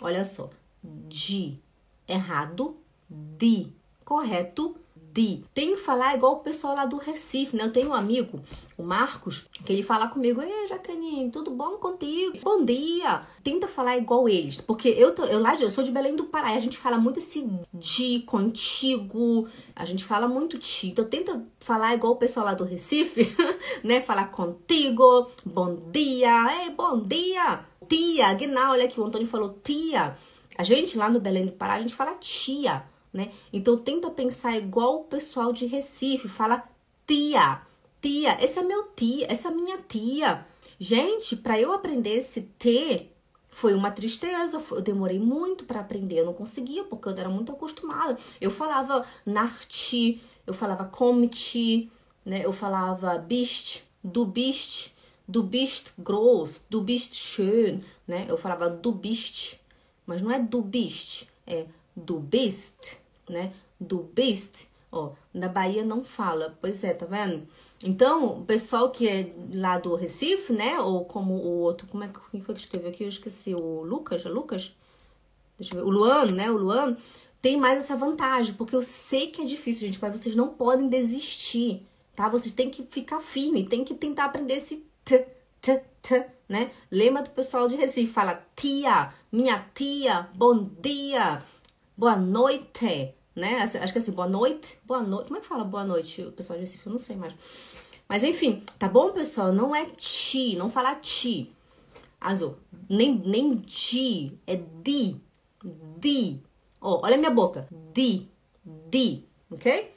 Olha só. De, errado. De, correto de. Tenho que falar igual o pessoal lá do Recife, né? Eu tenho um amigo, o Marcos, que ele fala comigo: Ei, Jaqueline, tudo bom contigo? Bom dia. Tenta falar igual eles, porque eu, tô, eu lá eu sou de Belém do Pará, a gente fala muito esse de, contigo, a gente fala muito ti. Então tenta falar igual o pessoal lá do Recife, né? Falar contigo, bom dia, ei, bom dia, tia, Guiná, olha aqui, o Antônio falou tia. A gente lá no Belém do Pará, a gente fala tia né? Então tenta pensar igual o pessoal de Recife, fala tia, tia, essa é meu tia, essa é minha tia. Gente, para eu aprender esse T foi uma tristeza, eu demorei muito para aprender, eu não conseguia porque eu era muito acostumada. Eu falava narti, eu falava comiti, né? Eu falava bist, du bist, du bist groß, du bist schön, né? Eu falava du bist, mas não é du bist, é du bist, né? Do best, ó, na Bahia não fala. Pois é, tá vendo? Então, o pessoal que é lá do Recife, né? Ou como o outro, como é que quem foi que escreveu aqui? Eu esqueci, o Lucas, é Lucas? Deixa eu ver, o Luan, né? O Luan tem mais essa vantagem, porque eu sei que é difícil, gente, mas vocês não podem desistir, tá? Vocês têm que ficar firme, tem que tentar aprender esse t, t, t, né? Lembra do pessoal de Recife, fala tia, minha tia, bom dia, boa noite, né? Acho que é assim, boa noite, boa noite. Como é que fala boa noite? O pessoal de Recife, eu não sei mais. Mas enfim, tá bom, pessoal? Não é ti, não fala ti. Azul. Nem, nem di, é di. Di. Ó, oh, olha minha boca. Di, di, ok?